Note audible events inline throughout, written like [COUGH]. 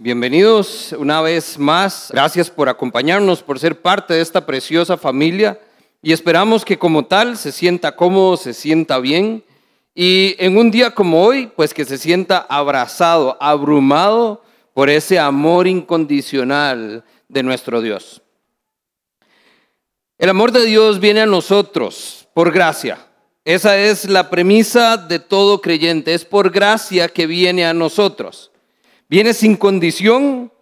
Bienvenidos una vez más. Gracias por acompañarnos, por ser parte de esta preciosa familia. Y esperamos que como tal se sienta cómodo, se sienta bien. Y en un día como hoy, pues que se sienta abrazado, abrumado por ese amor incondicional de nuestro Dios. El amor de Dios viene a nosotros por gracia. Esa es la premisa de todo creyente. Es por gracia que viene a nosotros. Viene sin condición,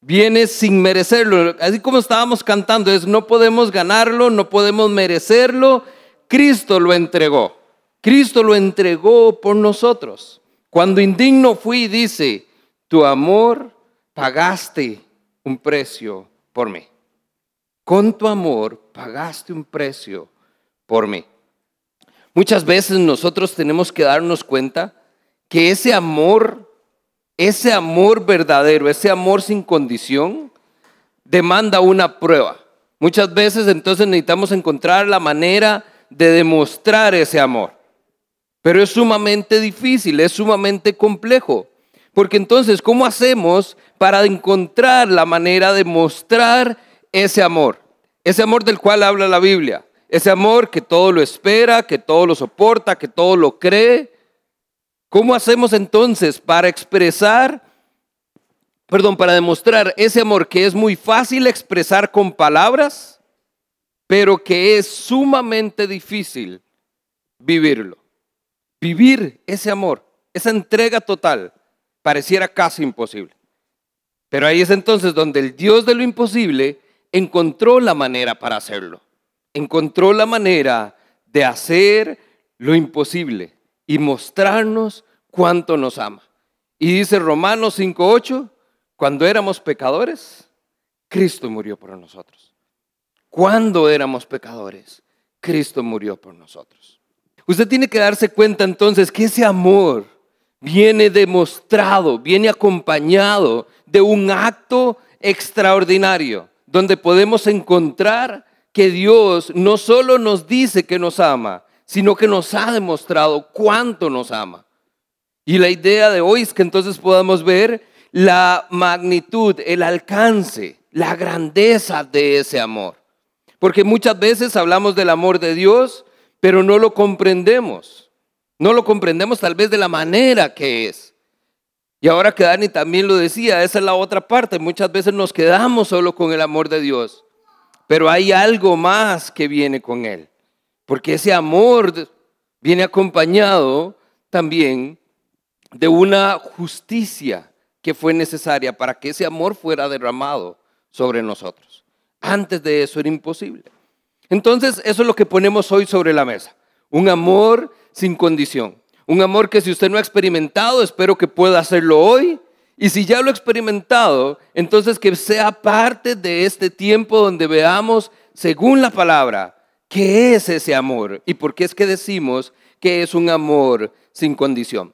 viene sin merecerlo. Así como estábamos cantando, es no podemos ganarlo, no podemos merecerlo. Cristo lo entregó. Cristo lo entregó por nosotros. Cuando indigno fui, dice, tu amor pagaste un precio por mí. Con tu amor pagaste un precio por mí. Muchas veces nosotros tenemos que darnos cuenta que ese amor ese amor verdadero, ese amor sin condición, demanda una prueba. Muchas veces entonces necesitamos encontrar la manera de demostrar ese amor. Pero es sumamente difícil, es sumamente complejo. Porque entonces, ¿cómo hacemos para encontrar la manera de mostrar ese amor? Ese amor del cual habla la Biblia. Ese amor que todo lo espera, que todo lo soporta, que todo lo cree, ¿Cómo hacemos entonces para expresar, perdón, para demostrar ese amor que es muy fácil expresar con palabras, pero que es sumamente difícil vivirlo? Vivir ese amor, esa entrega total, pareciera casi imposible. Pero ahí es entonces donde el Dios de lo imposible encontró la manera para hacerlo. Encontró la manera de hacer lo imposible y mostrarnos cuánto nos ama. Y dice Romanos 5.8, cuando éramos pecadores, Cristo murió por nosotros. Cuando éramos pecadores, Cristo murió por nosotros. Usted tiene que darse cuenta entonces que ese amor viene demostrado, viene acompañado de un acto extraordinario, donde podemos encontrar que Dios no solo nos dice que nos ama, sino que nos ha demostrado cuánto nos ama. Y la idea de hoy es que entonces podamos ver la magnitud, el alcance, la grandeza de ese amor. Porque muchas veces hablamos del amor de Dios, pero no lo comprendemos. No lo comprendemos tal vez de la manera que es. Y ahora que Dani también lo decía, esa es la otra parte. Muchas veces nos quedamos solo con el amor de Dios, pero hay algo más que viene con él. Porque ese amor viene acompañado también de una justicia que fue necesaria para que ese amor fuera derramado sobre nosotros. Antes de eso era imposible. Entonces, eso es lo que ponemos hoy sobre la mesa. Un amor sin condición. Un amor que si usted no ha experimentado, espero que pueda hacerlo hoy. Y si ya lo ha experimentado, entonces que sea parte de este tiempo donde veamos, según la palabra, ¿Qué es ese amor? ¿Y por qué es que decimos que es un amor sin condición?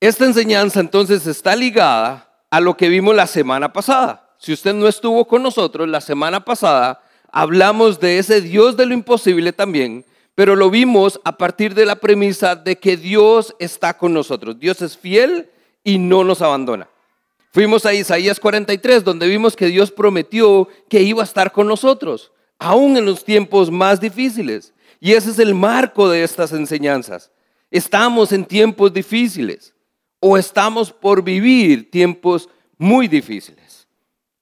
Esta enseñanza entonces está ligada a lo que vimos la semana pasada. Si usted no estuvo con nosotros la semana pasada, hablamos de ese Dios de lo imposible también, pero lo vimos a partir de la premisa de que Dios está con nosotros. Dios es fiel y no nos abandona. Fuimos a Isaías 43, donde vimos que Dios prometió que iba a estar con nosotros aún en los tiempos más difíciles. Y ese es el marco de estas enseñanzas. Estamos en tiempos difíciles o estamos por vivir tiempos muy difíciles.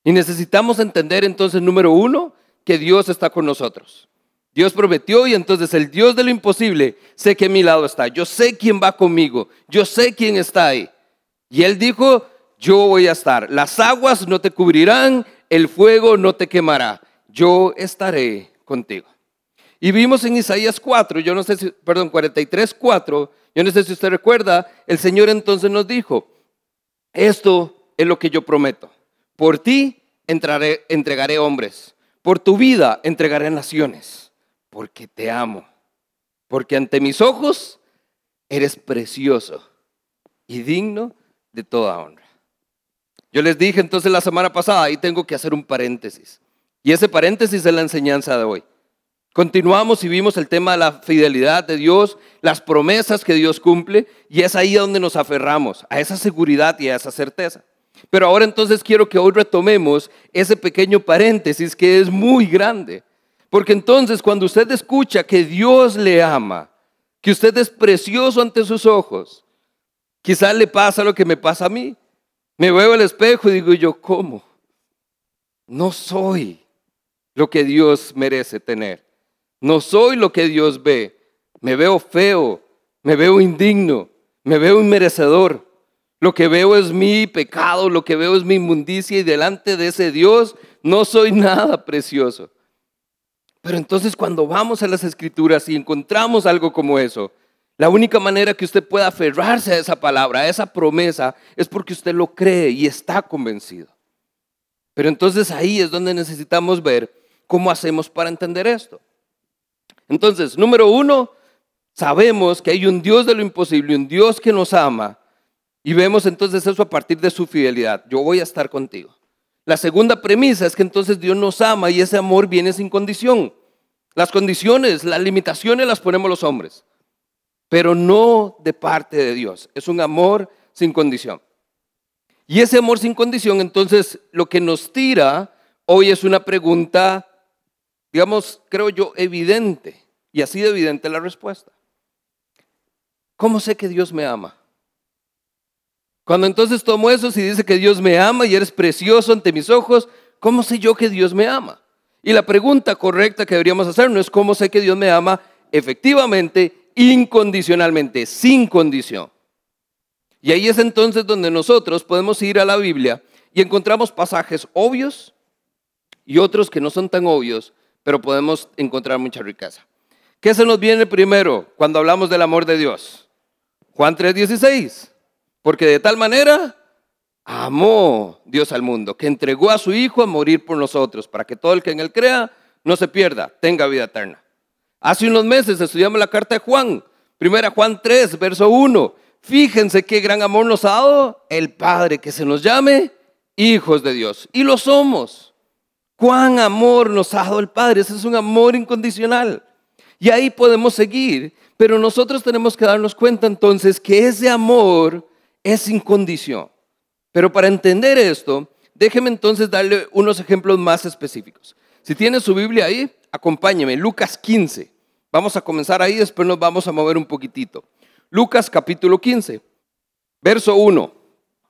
Y necesitamos entender entonces, número uno, que Dios está con nosotros. Dios prometió y entonces el Dios de lo imposible, sé que a mi lado está. Yo sé quién va conmigo. Yo sé quién está ahí. Y Él dijo, yo voy a estar. Las aguas no te cubrirán, el fuego no te quemará yo estaré contigo. Y vimos en Isaías 4, yo no sé si, perdón, 43, 4, yo no sé si usted recuerda, el Señor entonces nos dijo, esto es lo que yo prometo, por ti entraré, entregaré hombres, por tu vida entregaré naciones, porque te amo, porque ante mis ojos eres precioso y digno de toda honra. Yo les dije entonces la semana pasada, ahí tengo que hacer un paréntesis. Y ese paréntesis es la enseñanza de hoy. Continuamos y vimos el tema de la fidelidad de Dios, las promesas que Dios cumple, y es ahí donde nos aferramos, a esa seguridad y a esa certeza. Pero ahora entonces quiero que hoy retomemos ese pequeño paréntesis que es muy grande. Porque entonces cuando usted escucha que Dios le ama, que usted es precioso ante sus ojos, quizás le pasa lo que me pasa a mí. Me veo al espejo y digo yo, ¿cómo? No soy lo que Dios merece tener. No soy lo que Dios ve. Me veo feo, me veo indigno, me veo inmerecedor. Lo que veo es mi pecado, lo que veo es mi inmundicia y delante de ese Dios no soy [LAUGHS] nada precioso. Pero entonces cuando vamos a las escrituras y encontramos algo como eso, la única manera que usted pueda aferrarse a esa palabra, a esa promesa, es porque usted lo cree y está convencido. Pero entonces ahí es donde necesitamos ver cómo hacemos para entender esto. Entonces, número uno, sabemos que hay un Dios de lo imposible, un Dios que nos ama, y vemos entonces eso a partir de su fidelidad. Yo voy a estar contigo. La segunda premisa es que entonces Dios nos ama y ese amor viene sin condición. Las condiciones, las limitaciones las ponemos los hombres, pero no de parte de Dios. Es un amor sin condición. Y ese amor sin condición, entonces, lo que nos tira hoy es una pregunta, digamos, creo yo, evidente. Y así de evidente la respuesta. ¿Cómo sé que Dios me ama? Cuando entonces tomo eso y dice que Dios me ama y eres precioso ante mis ojos, ¿cómo sé yo que Dios me ama? Y la pregunta correcta que deberíamos hacer no es cómo sé que Dios me ama efectivamente, incondicionalmente, sin condición. Y ahí es entonces donde nosotros podemos ir a la Biblia y encontramos pasajes obvios y otros que no son tan obvios, pero podemos encontrar mucha riqueza. ¿Qué se nos viene primero cuando hablamos del amor de Dios? Juan 3:16. Porque de tal manera amó Dios al mundo, que entregó a su Hijo a morir por nosotros, para que todo el que en él crea no se pierda, tenga vida eterna. Hace unos meses estudiamos la carta de Juan, primera Juan 3, verso 1. Fíjense qué gran amor nos ha dado el Padre, que se nos llame hijos de Dios. Y lo somos. Cuán amor nos ha dado el Padre. Ese es un amor incondicional. Y ahí podemos seguir. Pero nosotros tenemos que darnos cuenta entonces que ese amor es sin condición. Pero para entender esto, déjeme entonces darle unos ejemplos más específicos. Si tiene su Biblia ahí, acompáñeme, Lucas 15. Vamos a comenzar ahí, después nos vamos a mover un poquitito. Lucas capítulo 15, verso 1.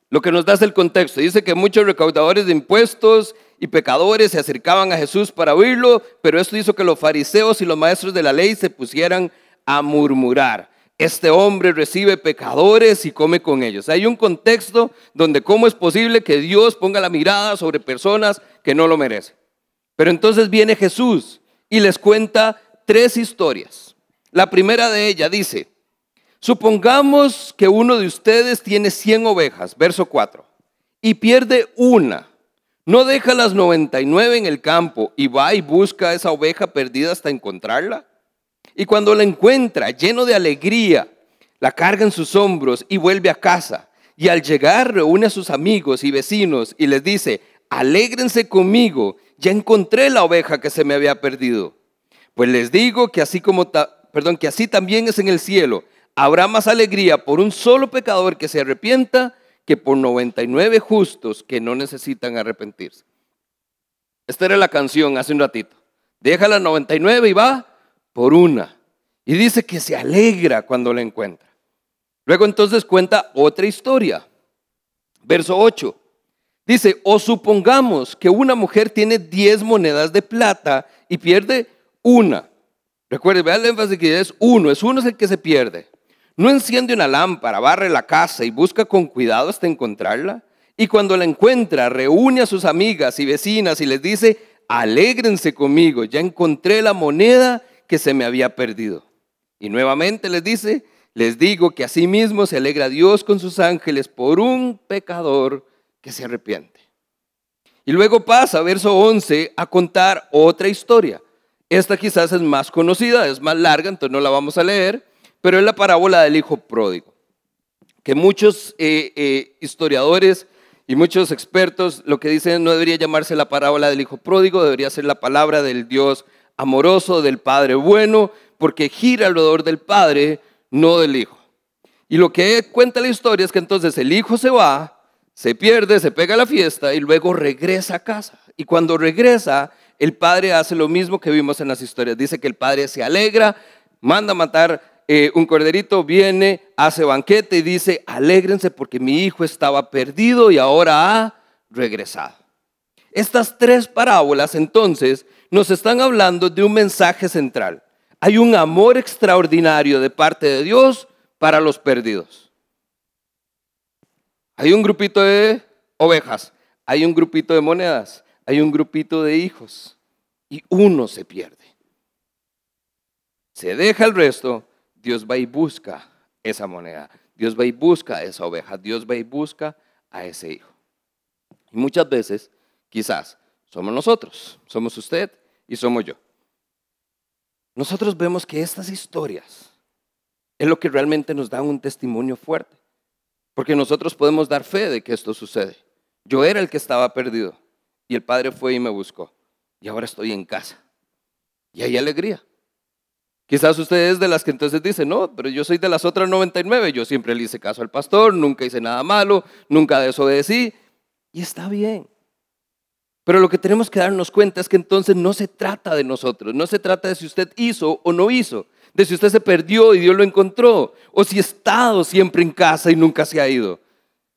Lo que nos da es el contexto. Dice que muchos recaudadores de impuestos y pecadores se acercaban a Jesús para oírlo, pero esto hizo que los fariseos y los maestros de la ley se pusieran a murmurar este hombre recibe pecadores y come con ellos. Hay un contexto donde cómo es posible que Dios ponga la mirada sobre personas que no lo merecen. Pero entonces viene Jesús y les cuenta tres historias. La primera de ellas dice, supongamos que uno de ustedes tiene 100 ovejas, verso 4, y pierde una. ¿No deja las 99 en el campo y va y busca a esa oveja perdida hasta encontrarla? Y cuando la encuentra lleno de alegría, la carga en sus hombros y vuelve a casa. Y al llegar reúne a sus amigos y vecinos y les dice, alégrense conmigo, ya encontré la oveja que se me había perdido. Pues les digo que así como, perdón, que así también es en el cielo. Habrá más alegría por un solo pecador que se arrepienta que por 99 justos que no necesitan arrepentirse. Esta era la canción hace un ratito. Deja la 99 y va por una. Y dice que se alegra cuando la encuentra. Luego entonces cuenta otra historia. Verso 8. Dice, o supongamos que una mujer tiene 10 monedas de plata y pierde una. Recuerde, vea el énfasis que es uno, es uno el que se pierde. No enciende una lámpara, barre la casa y busca con cuidado hasta encontrarla. Y cuando la encuentra, reúne a sus amigas y vecinas y les dice, alégrense conmigo, ya encontré la moneda que se me había perdido. Y nuevamente les dice, les digo que asimismo se alegra Dios con sus ángeles por un pecador que se arrepiente. Y luego pasa, verso 11, a contar otra historia. Esta quizás es más conocida, es más larga, entonces no la vamos a leer, pero es la parábola del hijo pródigo, que muchos eh, eh, historiadores y muchos expertos lo que dicen no debería llamarse la parábola del hijo pródigo, debería ser la palabra del Dios amoroso del Padre bueno, porque gira alrededor del Padre, no del Hijo. Y lo que cuenta la historia es que entonces el Hijo se va, se pierde, se pega a la fiesta y luego regresa a casa. Y cuando regresa, el Padre hace lo mismo que vimos en las historias. Dice que el Padre se alegra, manda a matar eh, un corderito, viene, hace banquete y dice, alégrense porque mi hijo estaba perdido y ahora ha regresado. Estas tres parábolas entonces nos están hablando de un mensaje central. Hay un amor extraordinario de parte de Dios para los perdidos. Hay un grupito de ovejas, hay un grupito de monedas, hay un grupito de hijos y uno se pierde. Se deja el resto, Dios va y busca esa moneda, Dios va y busca esa oveja, Dios va y busca a ese hijo. Y muchas veces, quizás, somos nosotros, somos usted y somos yo. Nosotros vemos que estas historias es lo que realmente nos da un testimonio fuerte, porque nosotros podemos dar fe de que esto sucede. Yo era el que estaba perdido y el Padre fue y me buscó y ahora estoy en casa. Y hay alegría. Quizás ustedes de las que entonces dicen, no, pero yo soy de las otras 99, yo siempre le hice caso al pastor, nunca hice nada malo, nunca desobedecí, y está bien. Pero lo que tenemos que darnos cuenta es que entonces no se trata de nosotros, no se trata de si usted hizo o no hizo, de si usted se perdió y Dios lo encontró, o si ha estado siempre en casa y nunca se ha ido.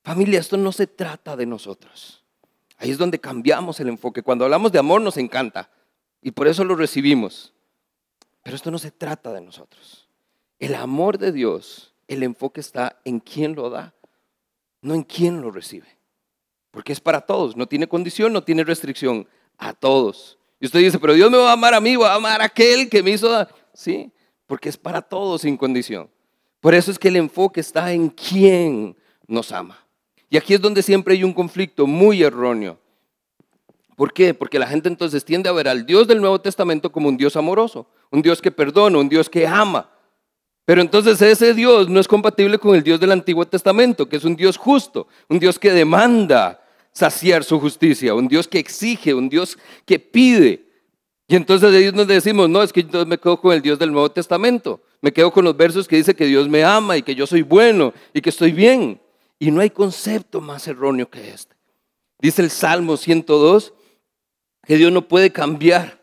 Familia, esto no se trata de nosotros. Ahí es donde cambiamos el enfoque. Cuando hablamos de amor nos encanta y por eso lo recibimos. Pero esto no se trata de nosotros. El amor de Dios, el enfoque está en quién lo da, no en quién lo recibe. Porque es para todos, no tiene condición, no tiene restricción, a todos. Y usted dice, pero Dios me va a amar a mí, va a amar a aquel que me hizo dar. Sí, porque es para todos sin condición. Por eso es que el enfoque está en quién nos ama. Y aquí es donde siempre hay un conflicto muy erróneo. ¿Por qué? Porque la gente entonces tiende a ver al Dios del Nuevo Testamento como un Dios amoroso, un Dios que perdona, un Dios que ama. Pero entonces ese Dios no es compatible con el Dios del Antiguo Testamento, que es un Dios justo, un Dios que demanda saciar su justicia, un Dios que exige, un Dios que pide. Y entonces ellos nos decimos, no, es que yo me quedo con el Dios del Nuevo Testamento, me quedo con los versos que dice que Dios me ama y que yo soy bueno y que estoy bien. Y no hay concepto más erróneo que este. Dice el Salmo 102 que Dios no puede cambiar.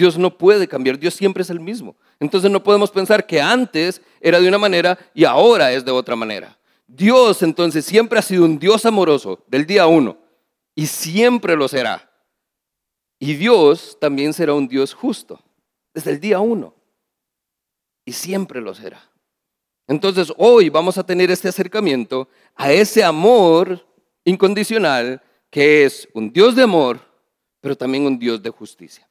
Dios no puede cambiar, Dios siempre es el mismo. Entonces no podemos pensar que antes era de una manera y ahora es de otra manera. Dios entonces siempre ha sido un Dios amoroso del día uno y siempre lo será. Y Dios también será un Dios justo desde el día uno y siempre lo será. Entonces hoy vamos a tener este acercamiento a ese amor incondicional que es un Dios de amor, pero también un Dios de justicia.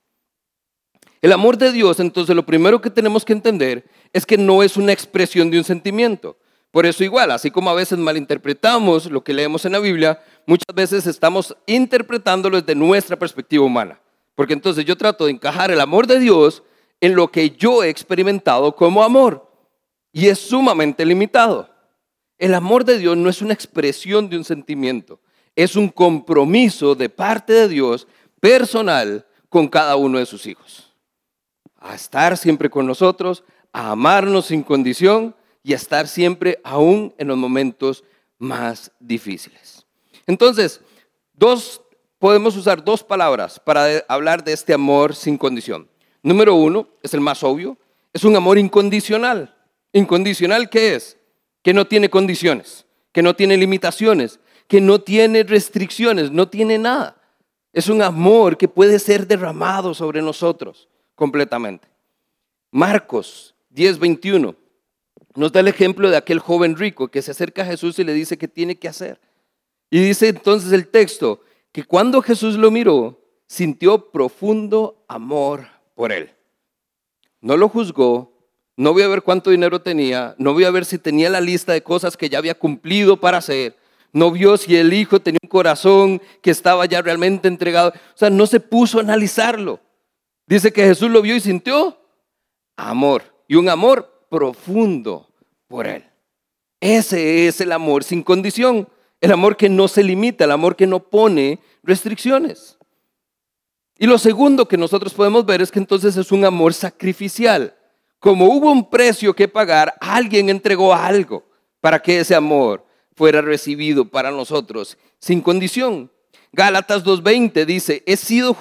El amor de Dios, entonces, lo primero que tenemos que entender es que no es una expresión de un sentimiento. Por eso igual, así como a veces malinterpretamos lo que leemos en la Biblia, muchas veces estamos interpretándolo desde nuestra perspectiva humana. Porque entonces yo trato de encajar el amor de Dios en lo que yo he experimentado como amor. Y es sumamente limitado. El amor de Dios no es una expresión de un sentimiento, es un compromiso de parte de Dios personal con cada uno de sus hijos. A estar siempre con nosotros, a amarnos sin condición y a estar siempre aún en los momentos más difíciles. Entonces, dos, podemos usar dos palabras para hablar de este amor sin condición. Número uno, es el más obvio, es un amor incondicional. ¿Incondicional qué es? Que no tiene condiciones, que no tiene limitaciones, que no tiene restricciones, no tiene nada. Es un amor que puede ser derramado sobre nosotros completamente. Marcos 10:21 nos da el ejemplo de aquel joven rico que se acerca a Jesús y le dice qué tiene que hacer. Y dice entonces el texto que cuando Jesús lo miró, sintió profundo amor por él. No lo juzgó, no voy a ver cuánto dinero tenía, no voy a ver si tenía la lista de cosas que ya había cumplido para hacer, no vio si el hijo tenía un corazón que estaba ya realmente entregado. O sea, no se puso a analizarlo. Dice que Jesús lo vio y sintió amor. Y un amor profundo por él. Ese es el amor sin condición. El amor que no se limita, el amor que no pone restricciones. Y lo segundo que nosotros podemos ver es que entonces es un amor sacrificial. Como hubo un precio que pagar, alguien entregó algo para que ese amor fuera recibido para nosotros sin condición. Gálatas 2.20 dice, he sido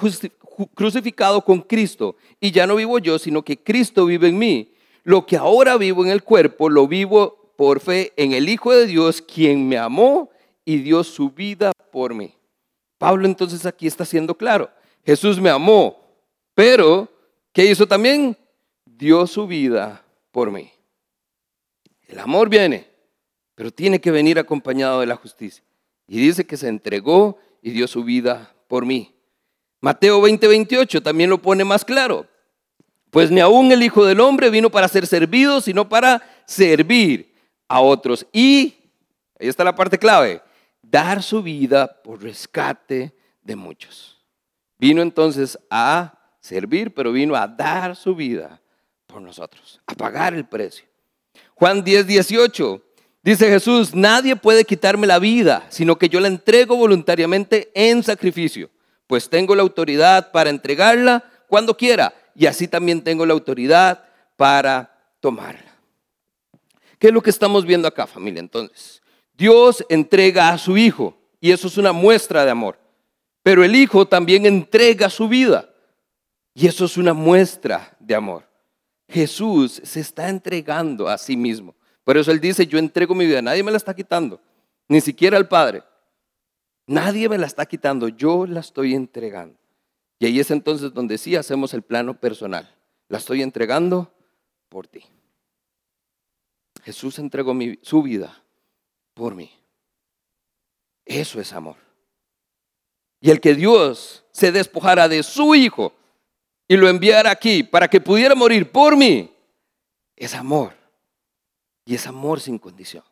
crucificado con Cristo y ya no vivo yo, sino que Cristo vive en mí. Lo que ahora vivo en el cuerpo, lo vivo por fe en el Hijo de Dios, quien me amó y dio su vida por mí. Pablo entonces aquí está siendo claro. Jesús me amó, pero ¿qué hizo también? Dio su vida por mí. El amor viene, pero tiene que venir acompañado de la justicia. Y dice que se entregó y dio su vida por mí. Mateo 20, 28 también lo pone más claro. Pues ni aún el Hijo del Hombre vino para ser servido, sino para servir a otros. Y, ahí está la parte clave, dar su vida por rescate de muchos. Vino entonces a servir, pero vino a dar su vida por nosotros, a pagar el precio. Juan 10, 18. Dice Jesús, nadie puede quitarme la vida, sino que yo la entrego voluntariamente en sacrificio, pues tengo la autoridad para entregarla cuando quiera, y así también tengo la autoridad para tomarla. ¿Qué es lo que estamos viendo acá, familia? Entonces, Dios entrega a su Hijo, y eso es una muestra de amor. Pero el Hijo también entrega su vida. Y eso es una muestra de amor. Jesús se está entregando a sí mismo. Por eso Él dice, yo entrego mi vida. Nadie me la está quitando. Ni siquiera el Padre. Nadie me la está quitando. Yo la estoy entregando. Y ahí es entonces donde sí hacemos el plano personal. La estoy entregando por ti. Jesús entregó su vida por mí. Eso es amor y el que Dios se despojara de su Hijo y lo enviara aquí para que pudiera morir por mí, es amor. Y es amor sin condición.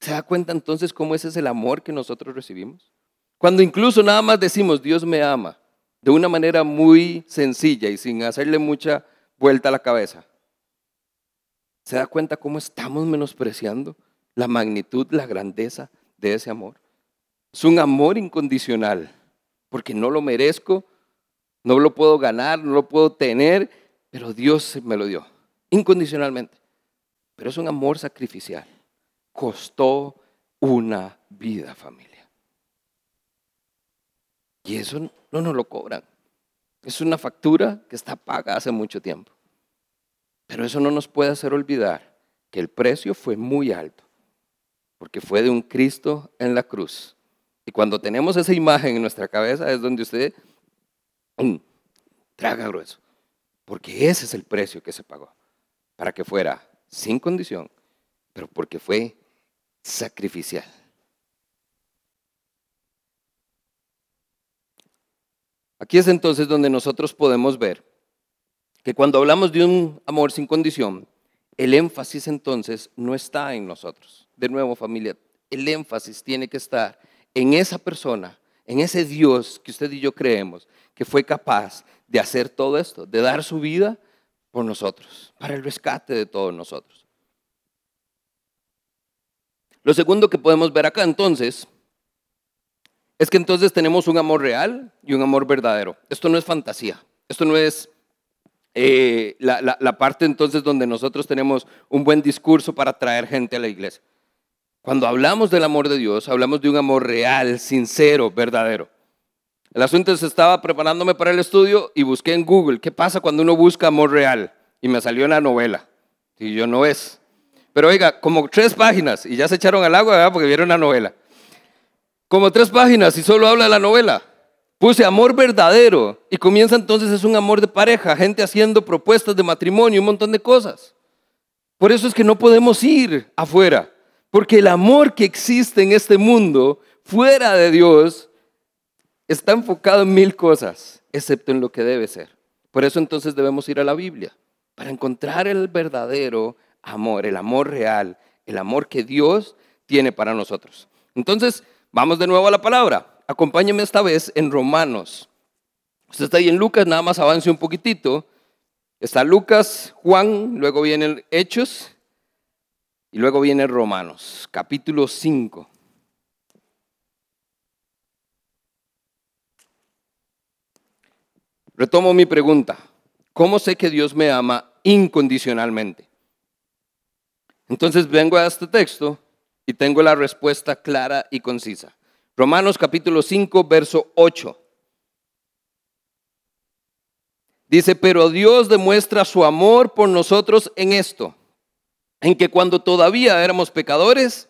¿Se da cuenta entonces cómo ese es el amor que nosotros recibimos? Cuando incluso nada más decimos, Dios me ama, de una manera muy sencilla y sin hacerle mucha vuelta a la cabeza. ¿Se da cuenta cómo estamos menospreciando la magnitud, la grandeza de ese amor? Es un amor incondicional, porque no lo merezco, no lo puedo ganar, no lo puedo tener, pero Dios me lo dio, incondicionalmente. Pero es un amor sacrificial. Costó una vida, familia. Y eso no nos lo cobran. Es una factura que está paga hace mucho tiempo. Pero eso no nos puede hacer olvidar que el precio fue muy alto, porque fue de un Cristo en la cruz y cuando tenemos esa imagen en nuestra cabeza es donde usted traga grueso. Porque ese es el precio que se pagó. Para que fuera sin condición, pero porque fue sacrificial. Aquí es entonces donde nosotros podemos ver que cuando hablamos de un amor sin condición, el énfasis entonces no está en nosotros. De nuevo, familia, el énfasis tiene que estar en esa persona, en ese Dios que usted y yo creemos, que fue capaz de hacer todo esto, de dar su vida por nosotros, para el rescate de todos nosotros. Lo segundo que podemos ver acá entonces es que entonces tenemos un amor real y un amor verdadero. Esto no es fantasía, esto no es eh, la, parte entonces donde nosotros tenemos un buen discurso para traer gente a la iglesia. Cuando hablamos del amor de Dios, hablamos de un amor real, sincero, verdadero. El asunto es, estaba preparándome para el estudio y busqué en Google, ¿qué pasa cuando uno busca amor real? Y me salió una novela. Y yo no es. Pero oiga, como tres páginas, y ya se echaron al agua, ¿verdad? Porque vieron la novela. Como tres páginas y solo habla de la novela. Puse amor verdadero y comienza entonces es un amor de pareja, gente haciendo propuestas de matrimonio, un montón de cosas. Por eso es que no podemos ir afuera. Porque el amor que existe en este mundo, fuera de Dios, está enfocado en mil cosas, excepto en lo que debe ser. Por eso entonces debemos ir a la Biblia, para encontrar el verdadero amor, el amor real, el amor que Dios tiene para nosotros. Entonces, vamos de nuevo a la palabra. Acompáñeme esta vez en Romanos. Usted está ahí en Lucas, nada más avance un poquitito. Está Lucas, Juan, luego vienen Hechos y luego viene Romanos, capítulo 5. Retomo mi pregunta. ¿Cómo sé que Dios me ama incondicionalmente? Entonces vengo a este texto y tengo la respuesta clara y concisa. Romanos capítulo 5, verso 8. Dice, pero Dios demuestra su amor por nosotros en esto, en que cuando todavía éramos pecadores,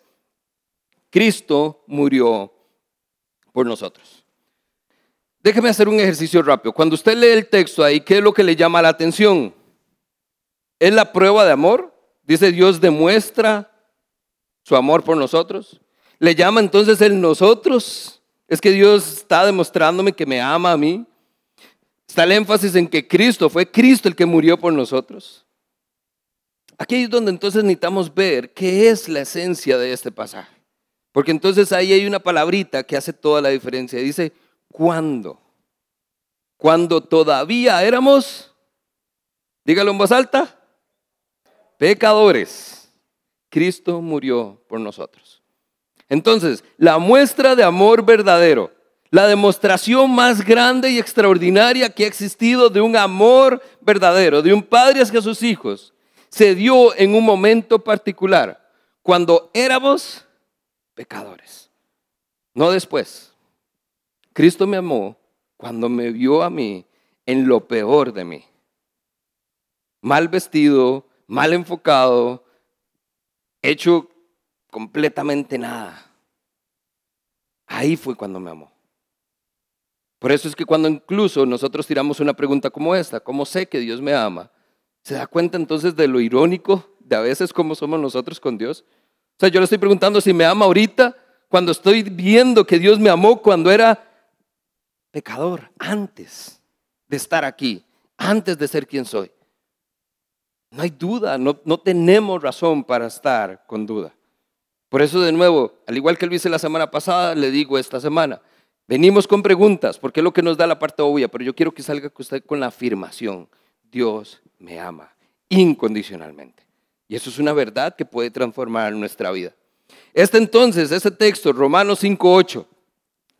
Cristo murió por nosotros. Déjeme hacer un ejercicio rápido. Cuando usted lee el texto ahí, ¿qué es lo que le llama la atención? ¿Es la prueba de amor? Dice Dios demuestra su amor por nosotros. Le llama entonces el nosotros. Es que Dios está demostrándome que me ama a mí. Está el énfasis en que Cristo, fue Cristo el que murió por nosotros. Aquí es donde entonces necesitamos ver qué es la esencia de este pasaje. Porque entonces ahí hay una palabrita que hace toda la diferencia. Dice, ¿cuándo? Cuando todavía éramos, dígalo en voz alta, pecadores. Cristo murió por nosotros. Entonces, la muestra de amor verdadero, la demostración más grande y extraordinaria que ha existido de un amor verdadero, de un padre hacia sus hijos, se dio en un momento particular, cuando éramos pecadores, no después. Cristo me amó cuando me vio a mí en lo peor de mí. Mal vestido, mal enfocado, hecho completamente nada. Ahí fue cuando me amó. Por eso es que cuando incluso nosotros tiramos una pregunta como esta, ¿cómo sé que Dios me ama? ¿Se da cuenta entonces de lo irónico de a veces cómo somos nosotros con Dios? O sea, yo le estoy preguntando si me ama ahorita, cuando estoy viendo que Dios me amó cuando era pecador, antes de estar aquí, antes de ser quien soy. No hay duda, no, no tenemos razón para estar con duda. Por eso de nuevo, al igual que lo hice la semana pasada, le digo esta semana, venimos con preguntas, porque es lo que nos da la parte obvia, pero yo quiero que salga usted con la afirmación, Dios me ama incondicionalmente. Y eso es una verdad que puede transformar nuestra vida. Este entonces, este texto, Romanos 5.8,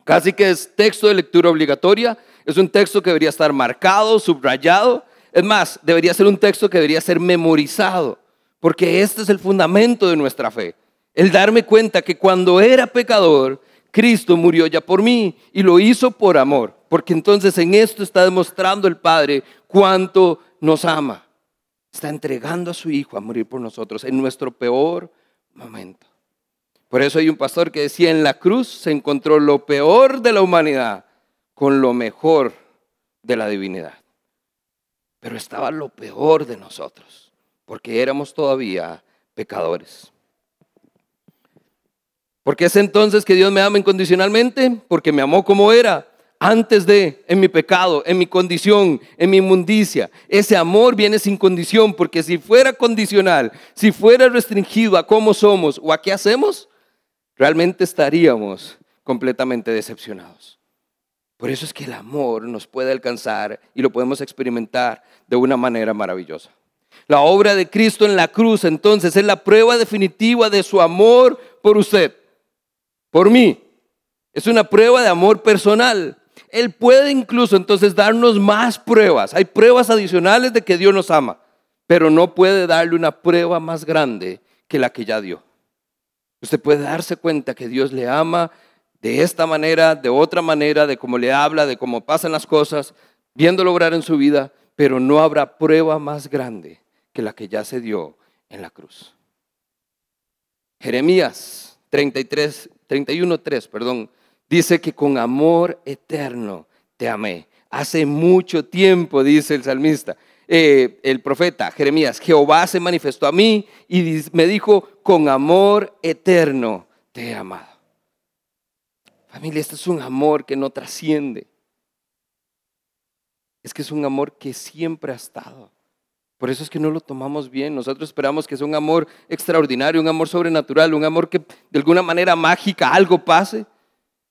casi que es texto de lectura obligatoria, es un texto que debería estar marcado, subrayado, es más, debería ser un texto que debería ser memorizado, porque este es el fundamento de nuestra fe. El darme cuenta que cuando era pecador, Cristo murió ya por mí y lo hizo por amor, porque entonces en esto está demostrando el Padre cuánto nos ama. Está entregando a su Hijo a morir por nosotros en nuestro peor momento. Por eso hay un pastor que decía, en la cruz se encontró lo peor de la humanidad con lo mejor de la divinidad. Pero estaba lo peor de nosotros, porque éramos todavía pecadores. ¿Por qué es entonces que Dios me ama incondicionalmente? Porque me amó como era, antes de, en mi pecado, en mi condición, en mi inmundicia. Ese amor viene sin condición, porque si fuera condicional, si fuera restringido a cómo somos o a qué hacemos, realmente estaríamos completamente decepcionados. Por eso es que el amor nos puede alcanzar y lo podemos experimentar de una manera maravillosa. La obra de Cristo en la cruz entonces es la prueba definitiva de su amor por usted, por mí. Es una prueba de amor personal. Él puede incluso entonces darnos más pruebas. Hay pruebas adicionales de que Dios nos ama, pero no puede darle una prueba más grande que la que ya dio. Usted puede darse cuenta que Dios le ama de esta manera, de otra manera, de cómo le habla, de cómo pasan las cosas, viendo lograr en su vida, pero no habrá prueba más grande que la que ya se dio en la cruz. Jeremías 33, 31.3, perdón, dice que con amor eterno te amé. Hace mucho tiempo, dice el salmista, eh, el profeta Jeremías, Jehová se manifestó a mí y me dijo, con amor eterno te he amado. Familia, este es un amor que no trasciende. Es que es un amor que siempre ha estado. Por eso es que no lo tomamos bien. Nosotros esperamos que sea un amor extraordinario, un amor sobrenatural, un amor que de alguna manera mágica algo pase.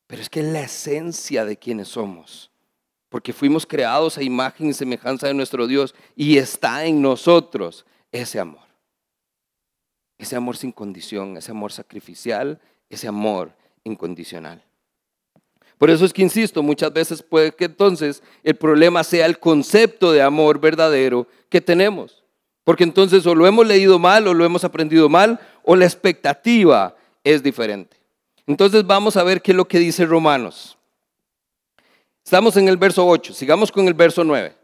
Pero es que es la esencia de quienes somos porque fuimos creados a imagen y semejanza de nuestro Dios y está en nosotros ese amor. Ese amor sin condición, ese amor sacrificial, ese amor incondicional. Por eso es que insisto, muchas veces puede que entonces el problema sea el concepto de amor verdadero que tenemos. Porque entonces o lo hemos leído mal o lo hemos aprendido mal o la expectativa es diferente. Entonces vamos a ver qué es lo que dice Romanos. Estamos en el verso 8, sigamos con el verso 9.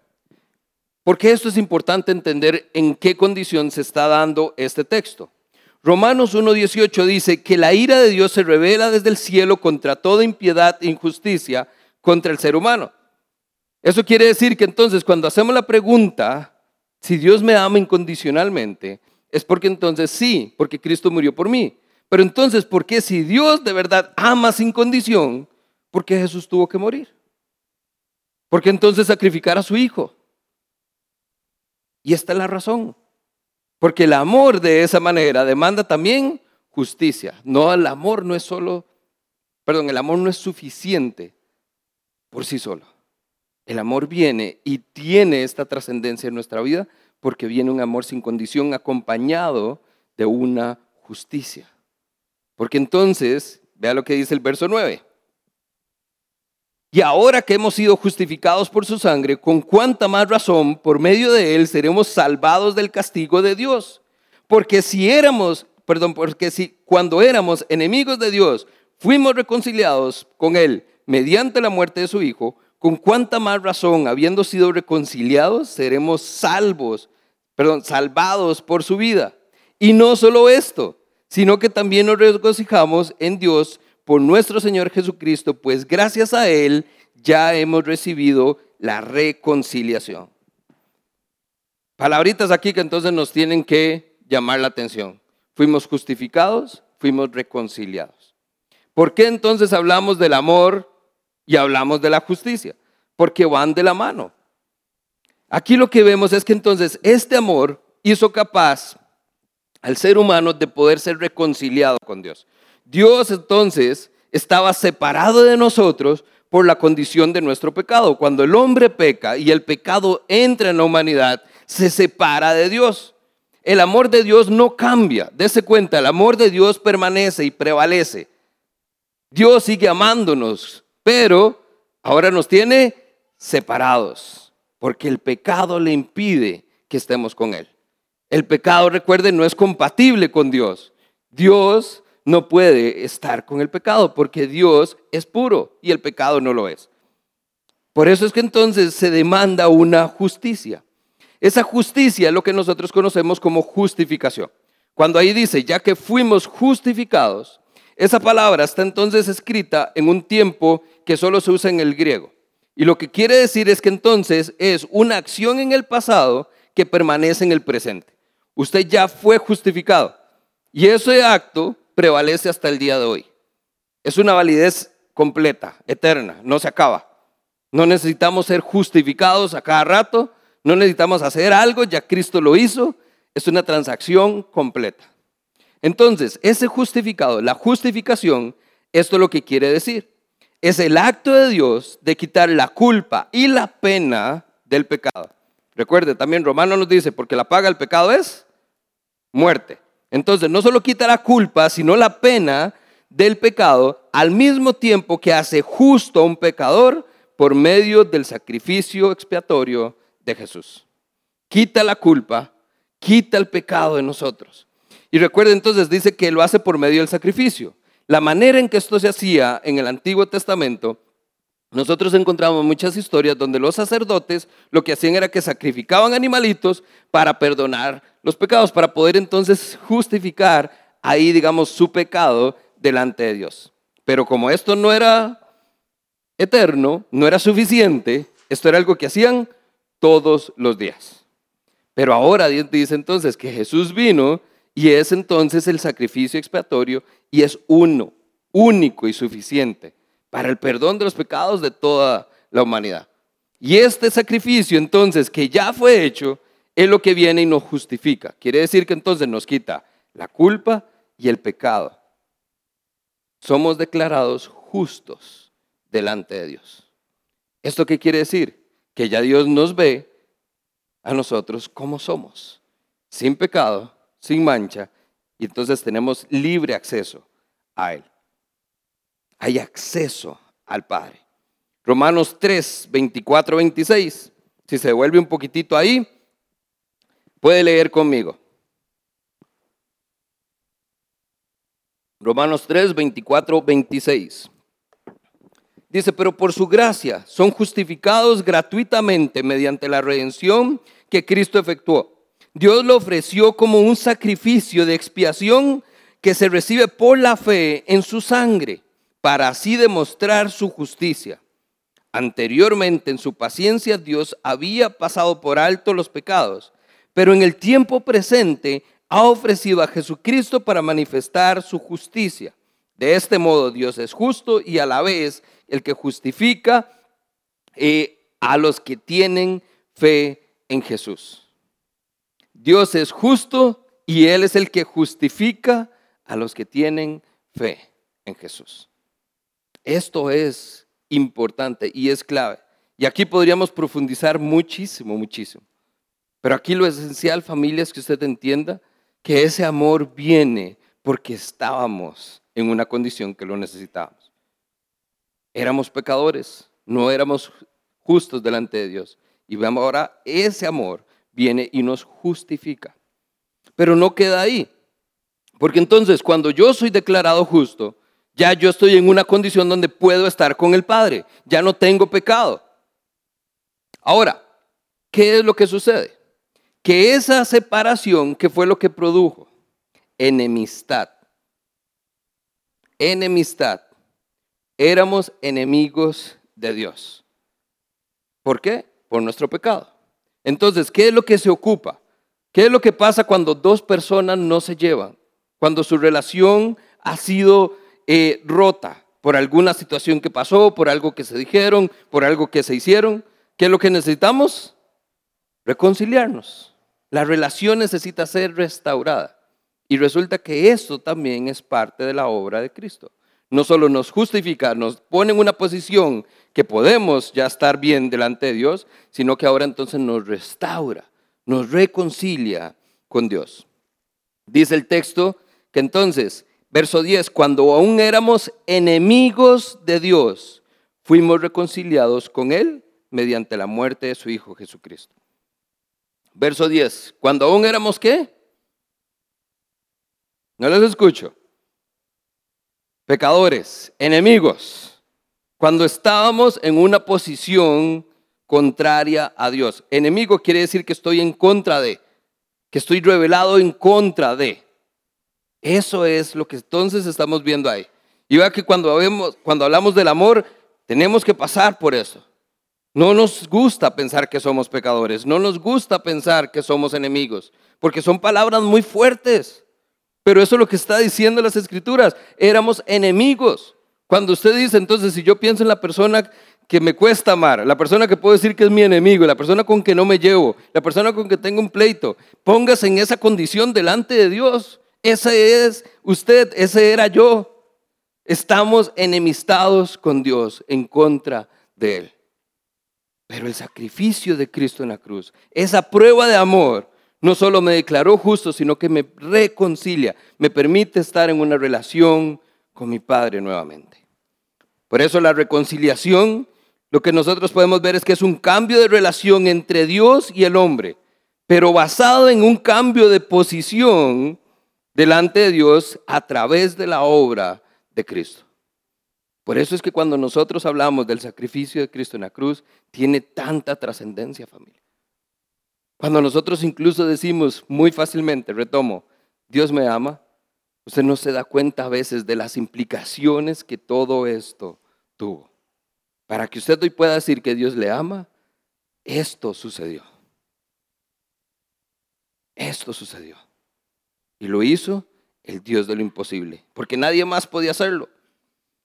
Porque esto es importante entender en qué condición se está dando este texto. Romanos 1.18 dice que la ira de Dios se revela desde el cielo contra toda impiedad e injusticia contra el ser humano. Eso quiere decir que entonces cuando hacemos la pregunta, si Dios me ama incondicionalmente, es porque entonces sí, porque Cristo murió por mí. Pero entonces, ¿por qué si Dios de verdad ama sin condición, por qué Jesús tuvo que morir? ¿Por qué entonces sacrificar a su hijo? Y esta es la razón. Porque el amor de esa manera demanda también justicia. No, el amor no es solo, perdón, el amor no es suficiente por sí solo. El amor viene y tiene esta trascendencia en nuestra vida porque viene un amor sin condición acompañado de una justicia. Porque entonces, vea lo que dice el verso 9. Y ahora que hemos sido justificados por su sangre, con cuánta más razón por medio de él seremos salvados del castigo de Dios. Porque si éramos, perdón, porque si cuando éramos enemigos de Dios fuimos reconciliados con él mediante la muerte de su hijo, con cuánta más razón, habiendo sido reconciliados, seremos salvos, perdón, salvados por su vida. Y no solo esto, sino que también nos regocijamos en Dios por nuestro Señor Jesucristo, pues gracias a Él ya hemos recibido la reconciliación. Palabritas aquí que entonces nos tienen que llamar la atención. Fuimos justificados, fuimos reconciliados. ¿Por qué entonces hablamos del amor y hablamos de la justicia? Porque van de la mano. Aquí lo que vemos es que entonces este amor hizo capaz al ser humano de poder ser reconciliado con Dios. Dios entonces estaba separado de nosotros por la condición de nuestro pecado. Cuando el hombre peca y el pecado entra en la humanidad, se separa de Dios. El amor de Dios no cambia. Dese cuenta, el amor de Dios permanece y prevalece. Dios sigue amándonos, pero ahora nos tiene separados, porque el pecado le impide que estemos con Él. El pecado, recuerden, no es compatible con Dios. Dios no puede estar con el pecado porque Dios es puro y el pecado no lo es. Por eso es que entonces se demanda una justicia. Esa justicia es lo que nosotros conocemos como justificación. Cuando ahí dice, ya que fuimos justificados, esa palabra está entonces escrita en un tiempo que solo se usa en el griego. Y lo que quiere decir es que entonces es una acción en el pasado que permanece en el presente. Usted ya fue justificado. Y ese acto prevalece hasta el día de hoy. Es una validez completa, eterna, no se acaba. No necesitamos ser justificados a cada rato, no necesitamos hacer algo, ya Cristo lo hizo, es una transacción completa. Entonces, ese justificado, la justificación, esto es lo que quiere decir. Es el acto de Dios de quitar la culpa y la pena del pecado. Recuerde, también Romano nos dice, porque la paga del pecado es muerte. Entonces, no solo quita la culpa, sino la pena del pecado, al mismo tiempo que hace justo a un pecador por medio del sacrificio expiatorio de Jesús. Quita la culpa, quita el pecado de nosotros. Y recuerden entonces, dice que lo hace por medio del sacrificio. La manera en que esto se hacía en el Antiguo Testamento, nosotros encontramos muchas historias donde los sacerdotes lo que hacían era que sacrificaban animalitos para perdonar los pecados para poder entonces justificar ahí, digamos, su pecado delante de Dios. Pero como esto no era eterno, no era suficiente, esto era algo que hacían todos los días. Pero ahora Dios dice entonces que Jesús vino y es entonces el sacrificio expiatorio y es uno, único y suficiente para el perdón de los pecados de toda la humanidad. Y este sacrificio entonces que ya fue hecho, es lo que viene y nos justifica. Quiere decir que entonces nos quita la culpa y el pecado. Somos declarados justos delante de Dios. ¿Esto qué quiere decir? Que ya Dios nos ve a nosotros como somos, sin pecado, sin mancha, y entonces tenemos libre acceso a Él. Hay acceso al Padre. Romanos 3, 24, 26. Si se devuelve un poquitito ahí, puede leer conmigo. Romanos 3, 24, 26. Dice, pero por su gracia son justificados gratuitamente mediante la redención que Cristo efectuó. Dios lo ofreció como un sacrificio de expiación que se recibe por la fe en su sangre, para así demostrar su justicia. Anteriormente, en su paciencia, Dios había pasado por alto los pecados, pero en el tiempo presente ha ofrecido a Jesucristo para manifestar su justicia. De este modo Dios es justo y a la vez el que justifica eh, a los que tienen fe en Jesús. Dios es justo y Él es el que justifica a los que tienen fe en Jesús. Esto es importante y es clave. Y aquí podríamos profundizar muchísimo, muchísimo. Pero aquí lo esencial, familia, es que usted entienda que ese amor viene porque estábamos en una condición que lo necesitábamos. Éramos pecadores, no éramos justos delante de Dios. Y veamos ahora, ese amor viene y nos justifica. Pero no queda ahí. Porque entonces cuando yo soy declarado justo, ya yo estoy en una condición donde puedo estar con el Padre. Ya no tengo pecado. Ahora, ¿qué es lo que sucede? que esa separación, que fue lo que produjo? Enemistad. Enemistad. Éramos enemigos de Dios. ¿Por qué? Por nuestro pecado. Entonces, ¿qué es lo que se ocupa? ¿Qué es lo que pasa cuando dos personas no se llevan? Cuando su relación ha sido eh, rota por alguna situación que pasó, por algo que se dijeron, por algo que se hicieron. ¿Qué es lo que necesitamos? Reconciliarnos. La relación necesita ser restaurada. Y resulta que eso también es parte de la obra de Cristo. No solo nos justifica, nos pone en una posición que podemos ya estar bien delante de Dios, sino que ahora entonces nos restaura, nos reconcilia con Dios. Dice el texto que entonces, verso 10, cuando aún éramos enemigos de Dios, fuimos reconciliados con Él mediante la muerte de su Hijo Jesucristo. Verso 10. Cuando aún éramos qué? No les escucho. Pecadores, enemigos. Cuando estábamos en una posición contraria a Dios. Enemigo quiere decir que estoy en contra de, que estoy revelado en contra de. Eso es lo que entonces estamos viendo ahí. Y vea que cuando, hablamos del amor, tenemos que pasar por eso. No nos gusta pensar que somos pecadores, no nos gusta pensar que somos enemigos, porque son palabras muy fuertes. Pero eso es lo que está diciendo las escrituras, éramos enemigos. Cuando usted dice, entonces, si yo pienso en la persona que me cuesta amar, la persona que puedo decir que es mi enemigo, la persona con que no me llevo, la persona con que tengo un pleito, póngase en esa condición delante de Dios. Ese es usted, ese era yo. Estamos enemistados con Dios en contra de Él. Pero el sacrificio de Cristo en la cruz, esa prueba de amor, no solo me declaró justo, sino que me reconcilia, me permite estar en una relación con mi Padre nuevamente. Por eso la reconciliación, lo que nosotros podemos ver es que es un cambio de relación entre Dios y el hombre, pero basado en un cambio de posición delante de Dios a través de la obra de Cristo. Por eso es que cuando nosotros hablamos del sacrificio de Cristo en la cruz, tiene tanta trascendencia, familia. Cuando nosotros incluso decimos muy fácilmente, retomo, Dios me ama, usted no se da cuenta a veces de las implicaciones que todo esto tuvo. Para que usted hoy pueda decir que Dios le ama, esto sucedió. Esto sucedió. Y lo hizo el Dios de lo imposible, porque nadie más podía hacerlo.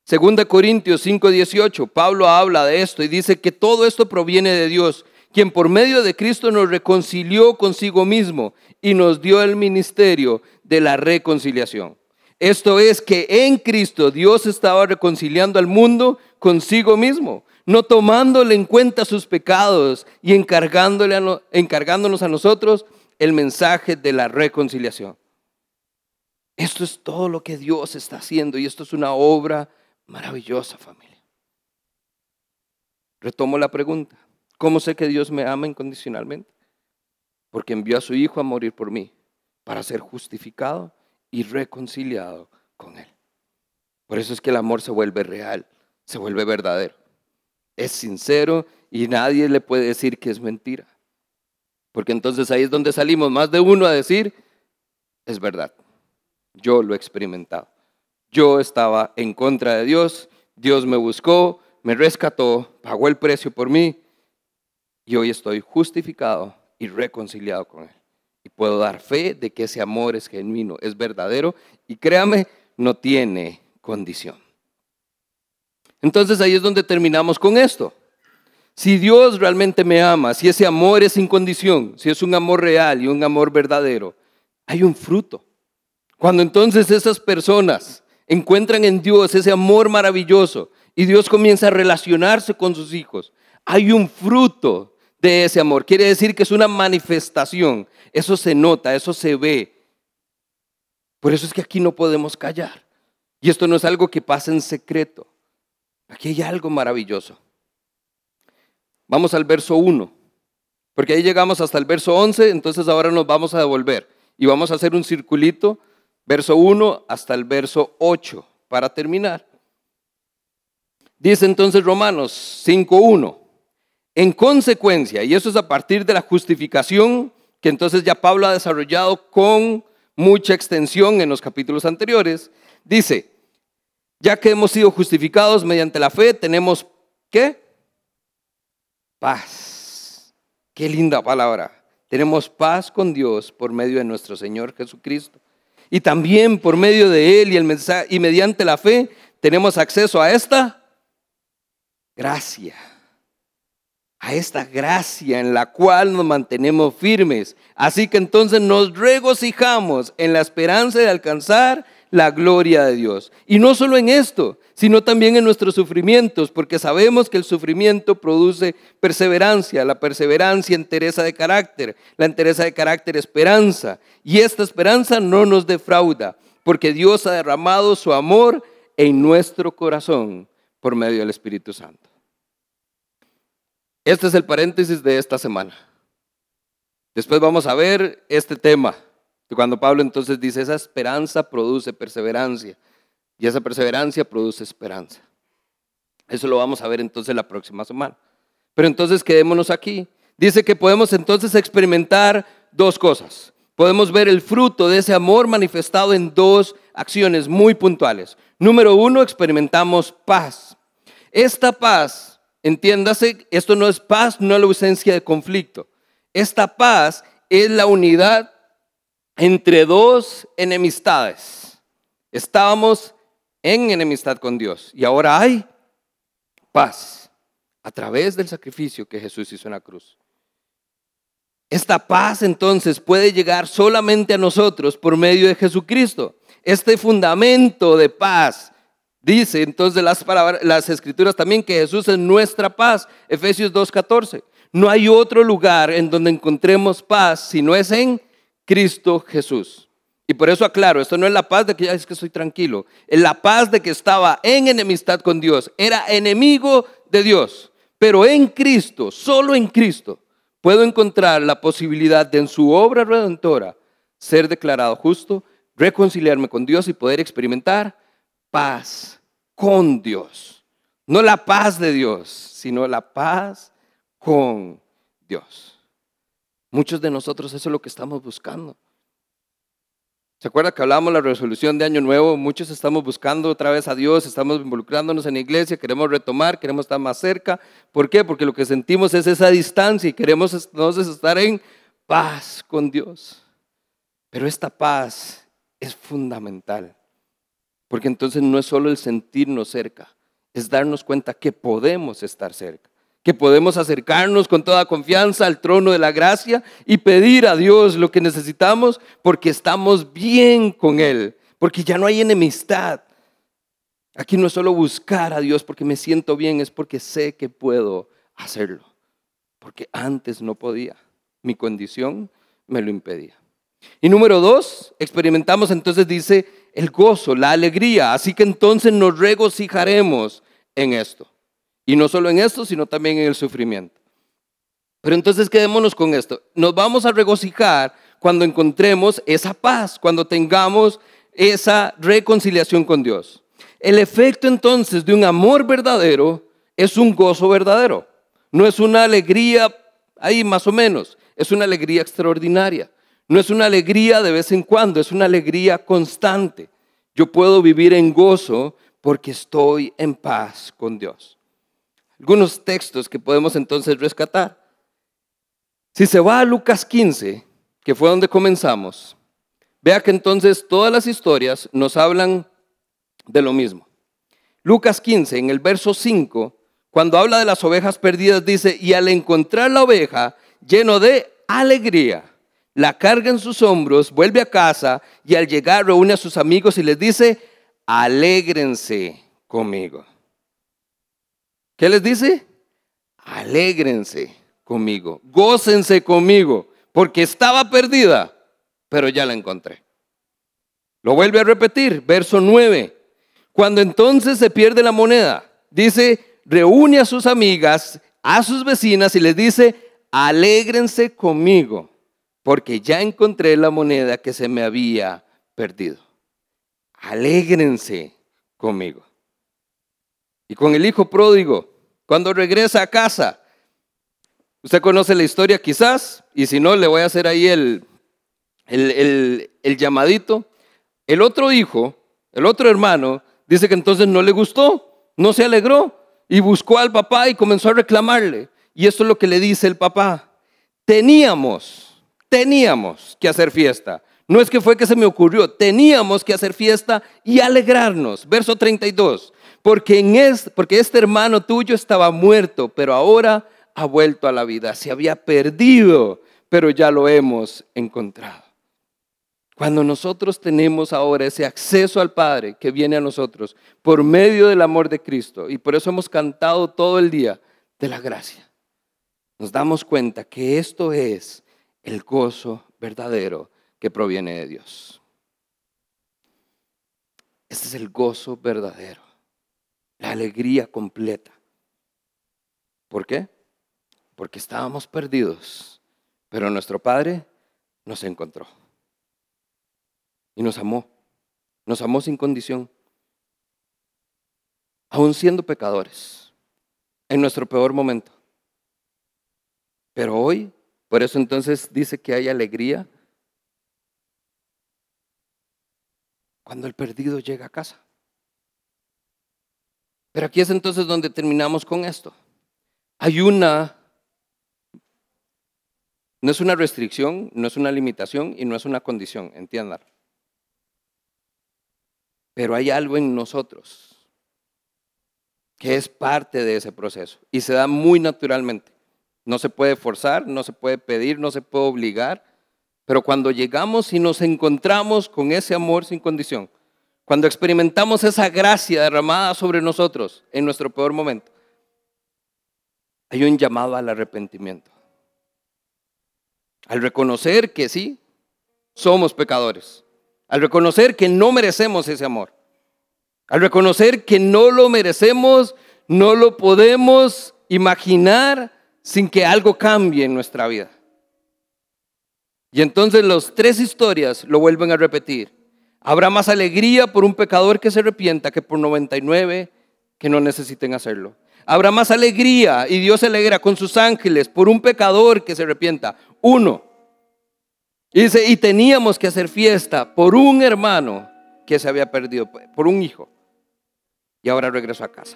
Segunda Corintios 5:18, Pablo habla de esto y dice que todo esto proviene de Dios, quien por medio de Cristo nos reconcilió consigo mismo y nos dio el ministerio de la reconciliación. Esto es que en Cristo Dios estaba reconciliando al mundo consigo mismo, no tomándole en cuenta sus pecados y encargándole encargándonos a nosotros el mensaje de la reconciliación. Esto es todo lo que Dios está haciendo y esto es una obra maravillosa familia. Retomo la pregunta. ¿Cómo sé que Dios me ama incondicionalmente? Porque envió a su Hijo a morir por mí, para ser justificado y reconciliado con Él. Por eso es que el amor se vuelve real, se vuelve verdadero. Es sincero y nadie le puede decir que es mentira. Porque entonces ahí es donde salimos más de uno a decir, es verdad. Yo lo he experimentado. Yo estaba en contra de Dios, Dios me buscó, me rescató, pagó el precio por mí y hoy estoy justificado y reconciliado con Él. Y puedo dar fe de que ese amor es genuino, es verdadero y créame, no tiene condición. Entonces ahí es donde terminamos con esto. Si Dios realmente me ama, si ese amor es sin condición, si es un amor real y un amor verdadero, hay un fruto. Cuando entonces esas personas encuentran en Dios ese amor maravilloso y Dios comienza a relacionarse con sus hijos, hay un fruto de ese amor. Quiere decir que es una manifestación. Eso se nota, eso se ve. Por eso es que aquí no podemos callar. Y esto no es algo que pasa en secreto. Aquí hay algo maravilloso. Vamos al verso 1, porque ahí llegamos hasta el verso 11, entonces ahora nos vamos a devolver y vamos a hacer un circulito, verso 1 hasta el verso 8, para terminar. Dice entonces Romanos 5.1, en consecuencia, y eso es a partir de la justificación que entonces ya Pablo ha desarrollado con mucha extensión en los capítulos anteriores, dice, ya que hemos sido justificados mediante la fe, tenemos ¿qué? Paz. Qué linda palabra. Tenemos paz con Dios por medio de nuestro Señor Jesucristo. Y también por medio de Él y, el mensaje, y mediante la fe tenemos acceso a esta gracia a esta gracia en la cual nos mantenemos firmes. Así que entonces nos regocijamos en la esperanza de alcanzar la gloria de Dios. Y no solo en esto, sino también en nuestros sufrimientos, porque sabemos que el sufrimiento produce perseverancia, la perseverancia entereza de carácter, la entereza de carácter esperanza. Y esta esperanza no nos defrauda, porque Dios ha derramado su amor en nuestro corazón por medio del Espíritu Santo. Este es el paréntesis de esta semana. Después vamos a ver este tema, cuando Pablo entonces dice, esa esperanza produce perseverancia y esa perseverancia produce esperanza. Eso lo vamos a ver entonces la próxima semana. Pero entonces quedémonos aquí. Dice que podemos entonces experimentar dos cosas. Podemos ver el fruto de ese amor manifestado en dos acciones muy puntuales. Número uno, experimentamos paz. Esta paz Entiéndase, esto no es paz, no es la ausencia de conflicto. Esta paz es la unidad entre dos enemistades. Estábamos en enemistad con Dios y ahora hay paz a través del sacrificio que Jesús hizo en la cruz. Esta paz entonces puede llegar solamente a nosotros por medio de Jesucristo. Este fundamento de paz Dice entonces las, palabras, las escrituras también que Jesús es nuestra paz. Efesios 2.14. No hay otro lugar en donde encontremos paz si no es en Cristo Jesús. Y por eso aclaro, esto no es la paz de que ya es que estoy tranquilo. Es la paz de que estaba en enemistad con Dios. Era enemigo de Dios. Pero en Cristo, solo en Cristo, puedo encontrar la posibilidad de en su obra redentora ser declarado justo, reconciliarme con Dios y poder experimentar paz con Dios. No la paz de Dios, sino la paz con Dios. Muchos de nosotros eso es lo que estamos buscando. ¿Se acuerda que hablábamos de la resolución de Año Nuevo? Muchos estamos buscando otra vez a Dios, estamos involucrándonos en la iglesia, queremos retomar, queremos estar más cerca. ¿Por qué? Porque lo que sentimos es esa distancia y queremos entonces estar en paz con Dios. Pero esta paz es fundamental. Porque entonces no es solo el sentirnos cerca, es darnos cuenta que podemos estar cerca, que podemos acercarnos con toda confianza al trono de la gracia y pedir a Dios lo que necesitamos porque estamos bien con Él, porque ya no hay enemistad. Aquí no es solo buscar a Dios porque me siento bien, es porque sé que puedo hacerlo, porque antes no podía, mi condición me lo impedía. Y número dos, experimentamos entonces, dice, el gozo, la alegría. Así que entonces nos regocijaremos en esto. Y no solo en esto, sino también en el sufrimiento. Pero entonces quedémonos con esto. Nos vamos a regocijar cuando encontremos esa paz, cuando tengamos esa reconciliación con Dios. El efecto entonces de un amor verdadero es un gozo verdadero. No es una alegría ahí más o menos, es una alegría extraordinaria. No es una alegría de vez en cuando, es una alegría constante. Yo puedo vivir en gozo porque estoy en paz con Dios. Algunos textos que podemos entonces rescatar. Si se va a Lucas 15, que fue donde comenzamos, vea que entonces todas las historias nos hablan de lo mismo. Lucas 15, en el verso 5, cuando habla de las ovejas perdidas, dice, y al encontrar la oveja lleno de alegría, la carga en sus hombros, vuelve a casa y al llegar reúne a sus amigos y les dice, alégrense conmigo. ¿Qué les dice? Alégrense conmigo, gócense conmigo, porque estaba perdida, pero ya la encontré. Lo vuelve a repetir, verso 9. Cuando entonces se pierde la moneda, dice, reúne a sus amigas, a sus vecinas y les dice, alégrense conmigo porque ya encontré la moneda que se me había perdido. Alégrense conmigo. Y con el hijo pródigo, cuando regresa a casa, usted conoce la historia quizás, y si no, le voy a hacer ahí el, el, el llamadito. El otro hijo, el otro hermano, dice que entonces no le gustó, no se alegró, y buscó al papá y comenzó a reclamarle. Y esto es lo que le dice el papá. Teníamos teníamos que hacer fiesta. No es que fue que se me ocurrió, teníamos que hacer fiesta y alegrarnos. Verso 32. Porque, en porque este hermano tuyo estaba muerto, pero ahora ha vuelto a la vida. Se había perdido, pero ya lo hemos encontrado. Cuando nosotros tenemos ahora ese acceso al Padre que viene a nosotros por medio del amor de Cristo, y por eso hemos cantado todo el día de la gracia, nos damos cuenta que esto es el gozo verdadero que proviene de Dios. Este es el gozo verdadero, la alegría completa. ¿Por qué? Porque estábamos perdidos, pero nuestro Padre nos encontró y nos amó, nos amó sin condición, aún siendo pecadores, en nuestro peor momento. Pero hoy por eso entonces dice que hay alegría cuando el perdido llega a casa. Pero aquí es entonces donde terminamos con esto. Hay una, no es una restricción, no es una limitación y no es una condición, entiendan. Pero hay algo en nosotros que es parte de ese proceso y se da muy naturalmente. No se puede forzar, no se puede pedir, no se puede obligar. Pero cuando llegamos y nos encontramos con ese amor sin condición, cuando experimentamos esa gracia derramada sobre nosotros en nuestro peor momento, hay un llamado al arrepentimiento. Al reconocer que sí, somos pecadores. Al reconocer que no merecemos ese amor. Al reconocer que no lo merecemos, no lo podemos imaginar sin que algo cambie en nuestra vida. Y entonces las tres historias lo vuelven a repetir. Habrá más alegría por un pecador que se arrepienta que por 99 que no necesiten hacerlo. Habrá más alegría y Dios se alegra con sus ángeles por un pecador que se arrepienta. Uno. Y dice, y teníamos que hacer fiesta por un hermano que se había perdido, por un hijo. Y ahora regresó a casa.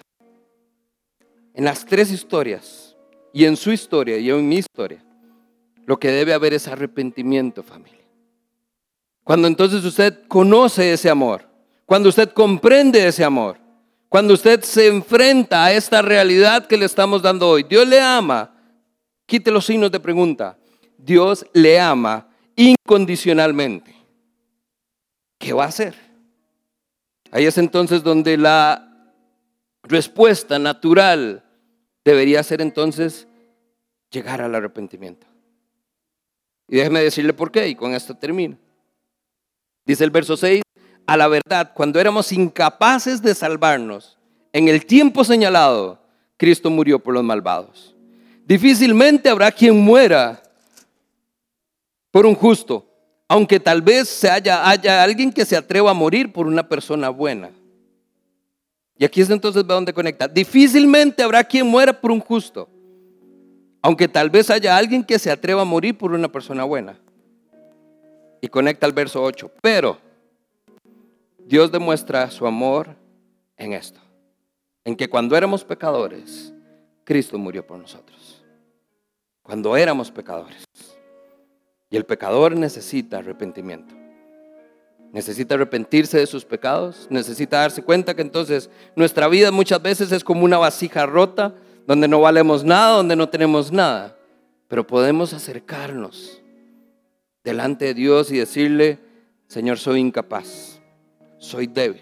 En las tres historias y en su historia y en mi historia, lo que debe haber es arrepentimiento, familia. Cuando entonces usted conoce ese amor, cuando usted comprende ese amor, cuando usted se enfrenta a esta realidad que le estamos dando hoy, Dios le ama, quite los signos de pregunta, Dios le ama incondicionalmente. ¿Qué va a hacer? Ahí es entonces donde la respuesta natural debería ser entonces llegar al arrepentimiento. Y déjeme decirle por qué, y con esto termino. Dice el verso 6, a la verdad, cuando éramos incapaces de salvarnos en el tiempo señalado, Cristo murió por los malvados. Difícilmente habrá quien muera por un justo, aunque tal vez se haya, haya alguien que se atreva a morir por una persona buena. Y aquí es entonces donde conecta. Difícilmente habrá quien muera por un justo, aunque tal vez haya alguien que se atreva a morir por una persona buena. Y conecta al verso 8. Pero Dios demuestra su amor en esto, en que cuando éramos pecadores, Cristo murió por nosotros. Cuando éramos pecadores. Y el pecador necesita arrepentimiento. Necesita arrepentirse de sus pecados, necesita darse cuenta que entonces nuestra vida muchas veces es como una vasija rota, donde no valemos nada, donde no tenemos nada, pero podemos acercarnos delante de Dios y decirle, Señor, soy incapaz, soy débil.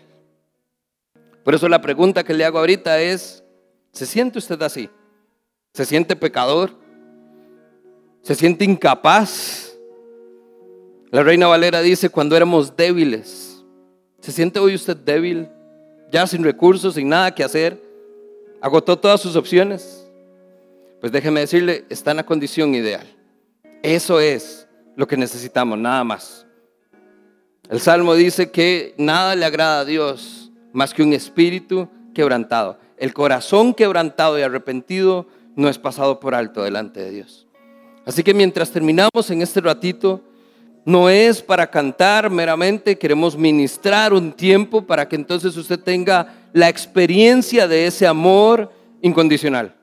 Por eso la pregunta que le hago ahorita es, ¿se siente usted así? ¿Se siente pecador? ¿Se siente incapaz? La reina Valera dice, cuando éramos débiles, ¿se siente hoy usted débil? Ya sin recursos, sin nada que hacer, agotó todas sus opciones. Pues déjeme decirle, está en la condición ideal. Eso es lo que necesitamos, nada más. El Salmo dice que nada le agrada a Dios más que un espíritu quebrantado. El corazón quebrantado y arrepentido no es pasado por alto delante de Dios. Así que mientras terminamos en este ratito, no es para cantar meramente, queremos ministrar un tiempo para que entonces usted tenga la experiencia de ese amor incondicional.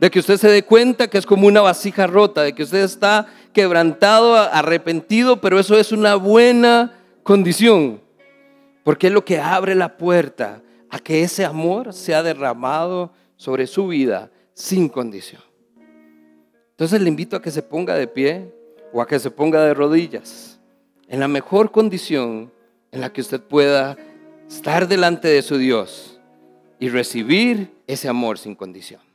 De que usted se dé cuenta que es como una vasija rota, de que usted está quebrantado, arrepentido, pero eso es una buena condición. Porque es lo que abre la puerta a que ese amor sea derramado sobre su vida sin condición. Entonces le invito a que se ponga de pie o a que se ponga de rodillas, en la mejor condición en la que usted pueda estar delante de su Dios y recibir ese amor sin condición.